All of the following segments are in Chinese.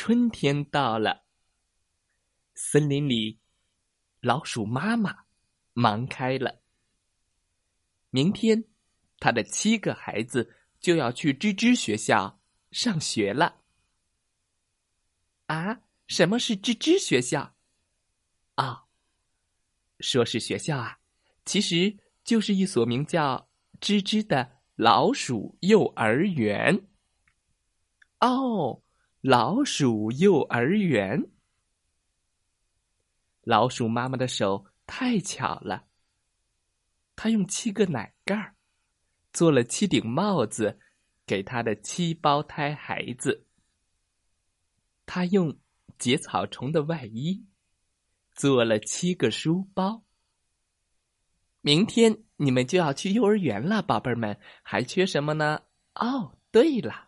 春天到了，森林里，老鼠妈妈忙开了。明天，他的七个孩子就要去吱吱学校上学了。啊，什么是吱吱学校？啊，说是学校啊，其实就是一所名叫“吱吱”的老鼠幼儿园。哦。老鼠幼儿园，老鼠妈妈的手太巧了。她用七个奶盖儿做了七顶帽子，给她的七胞胎孩子。她用结草虫的外衣做了七个书包。明天你们就要去幼儿园了，宝贝儿们，还缺什么呢？哦，对了。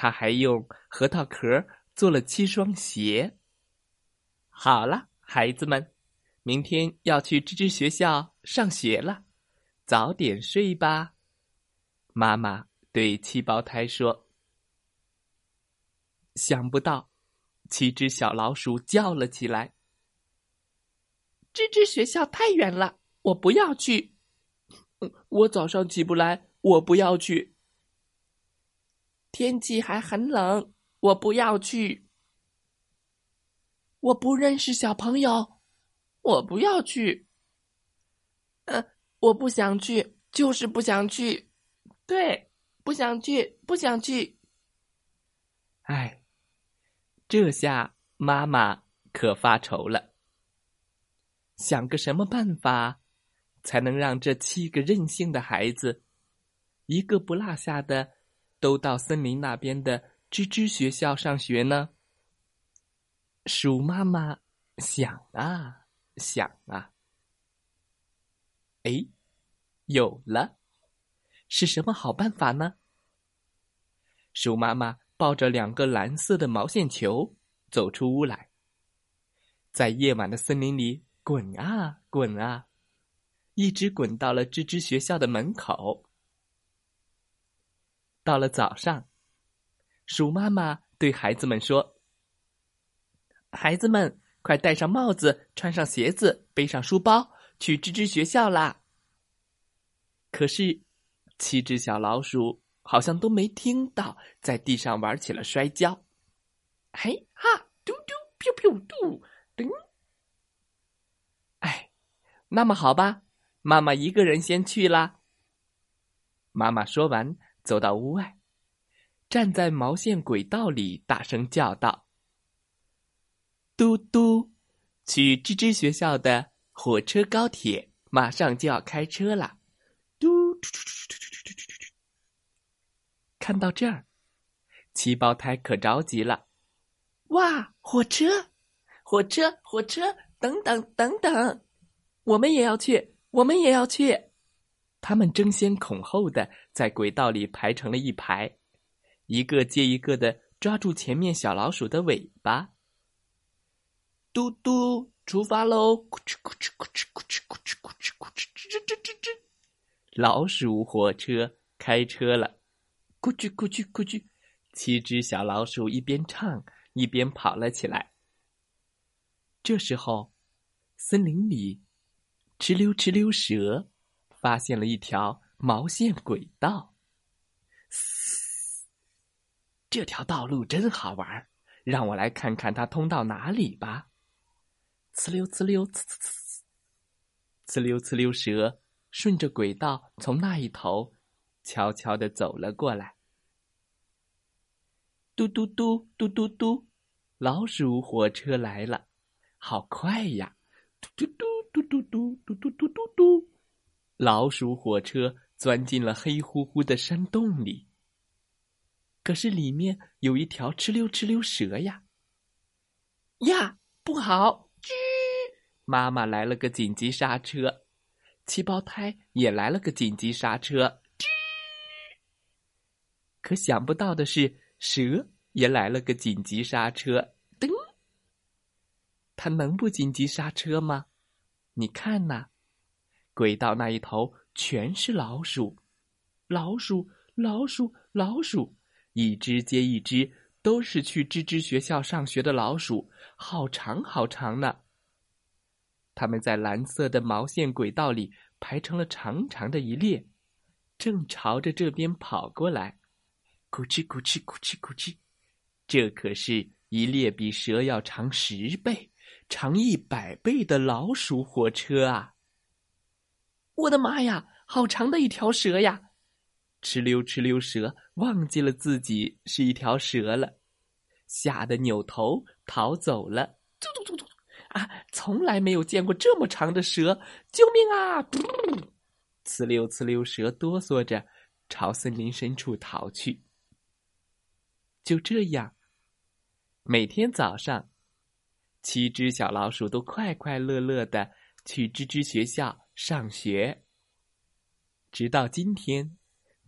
他还用核桃壳做了七双鞋。好了，孩子们，明天要去吱吱学校上学了，早点睡吧。妈妈对七胞胎说。想不到，七只小老鼠叫了起来：“吱吱学校太远了，我不要去。我早上起不来，我不要去。”天气还很冷，我不要去。我不认识小朋友，我不要去。嗯，我不想去，就是不想去。对，不想去，不想去。哎，这下妈妈可发愁了。想个什么办法，才能让这七个任性的孩子一个不落下的？都到森林那边的吱吱学校上学呢。鼠妈妈想啊想啊，哎，有了，是什么好办法呢？鼠妈妈抱着两个蓝色的毛线球走出屋来，在夜晚的森林里滚啊滚啊，一直滚到了吱吱学校的门口。到了早上，鼠妈妈对孩子们说：“孩子们，快戴上帽子，穿上鞋子，背上书包，去吱吱学校啦！”可是，七只小老鼠好像都没听到，在地上玩起了摔跤。嘿哈，嘟嘟，飘飘嘟，噔！哎，那么好吧，妈妈一个人先去啦。妈妈说完。走到屋外，站在毛线轨道里，大声叫道：“嘟嘟，去吱吱学校的火车高铁马上就要开车了！”嘟嘟嘟嘟嘟嘟嘟嘟。看到这儿，七胞胎可着急了！哇，火车，火车，火车，等等等等，我们也要去，我们也要去。他们争先恐后的在轨道里排成了一排，一个接一个的抓住前面小老鼠的尾巴。嘟嘟，出发喽！咕哧咕哧咕哧咕哧咕哧咕哧咕哧吱吱吱吱吱，老鼠火车开车了。咕哧咕哧咕哧，七只小老鼠一边唱一边跑了起来。这时候，森林里哧溜哧溜蛇。发现了一条毛线轨道，这条道路真好玩让我来看看它通到哪里吧。呲溜呲溜呲呲呲，呲呲溜呲溜蛇顺着轨道从那一头悄悄的走了过来。嘟嘟嘟嘟嘟嘟，老鼠火车来了，好快呀！嘟嘟嘟嘟嘟嘟嘟嘟嘟嘟嘟。老鼠火车钻进了黑乎乎的山洞里。可是里面有一条哧溜哧溜蛇呀！呀，不好！吱，妈妈来了个紧急刹车，七胞胎也来了个紧急刹车。吱，可想不到的是，蛇也来了个紧急刹车。噔，它能不紧急刹车吗？你看呐，轨道那一头全是老鼠，老鼠，老鼠，老鼠。一只接一只，都是去吱吱学校上学的老鼠，好长好长呢。它们在蓝色的毛线轨道里排成了长长的一列，正朝着这边跑过来。咕哧咕哧咕哧咕哧，这可是一列比蛇要长十倍、长一百倍的老鼠火车啊！我的妈呀，好长的一条蛇呀！哧溜哧溜蛇忘记了自己是一条蛇了，吓得扭头逃走了。嘟嘟嘟嘟！啊，从来没有见过这么长的蛇！救命啊！呲溜呲溜蛇哆嗦着朝森林深处逃去。就这样，每天早上，七只小老鼠都快快乐乐的去吱吱学校上学，直到今天。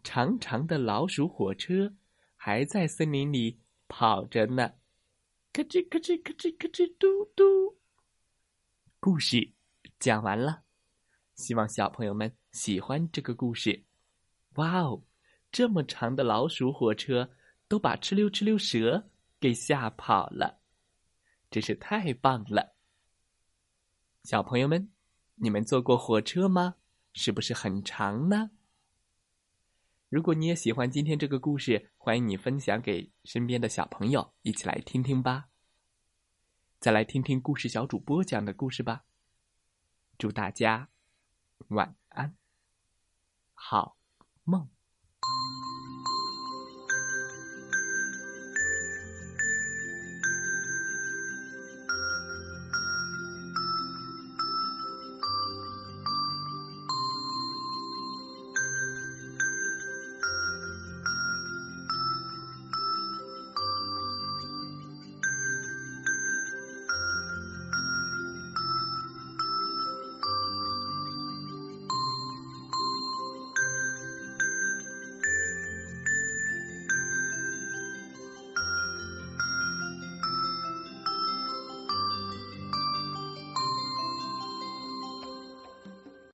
长长的老鼠火车还在森林里跑着呢，咯吱咯吱咯吱咯吱嘟嘟。故事讲完了，希望小朋友们喜欢这个故事。哇哦，这么长的老鼠火车都把哧溜哧溜蛇给吓跑了，真是太棒了！小朋友们，你们坐过火车吗？是不是很长呢？如果你也喜欢今天这个故事，欢迎你分享给身边的小朋友，一起来听听吧。再来听听故事小主播讲的故事吧。祝大家晚安，好梦。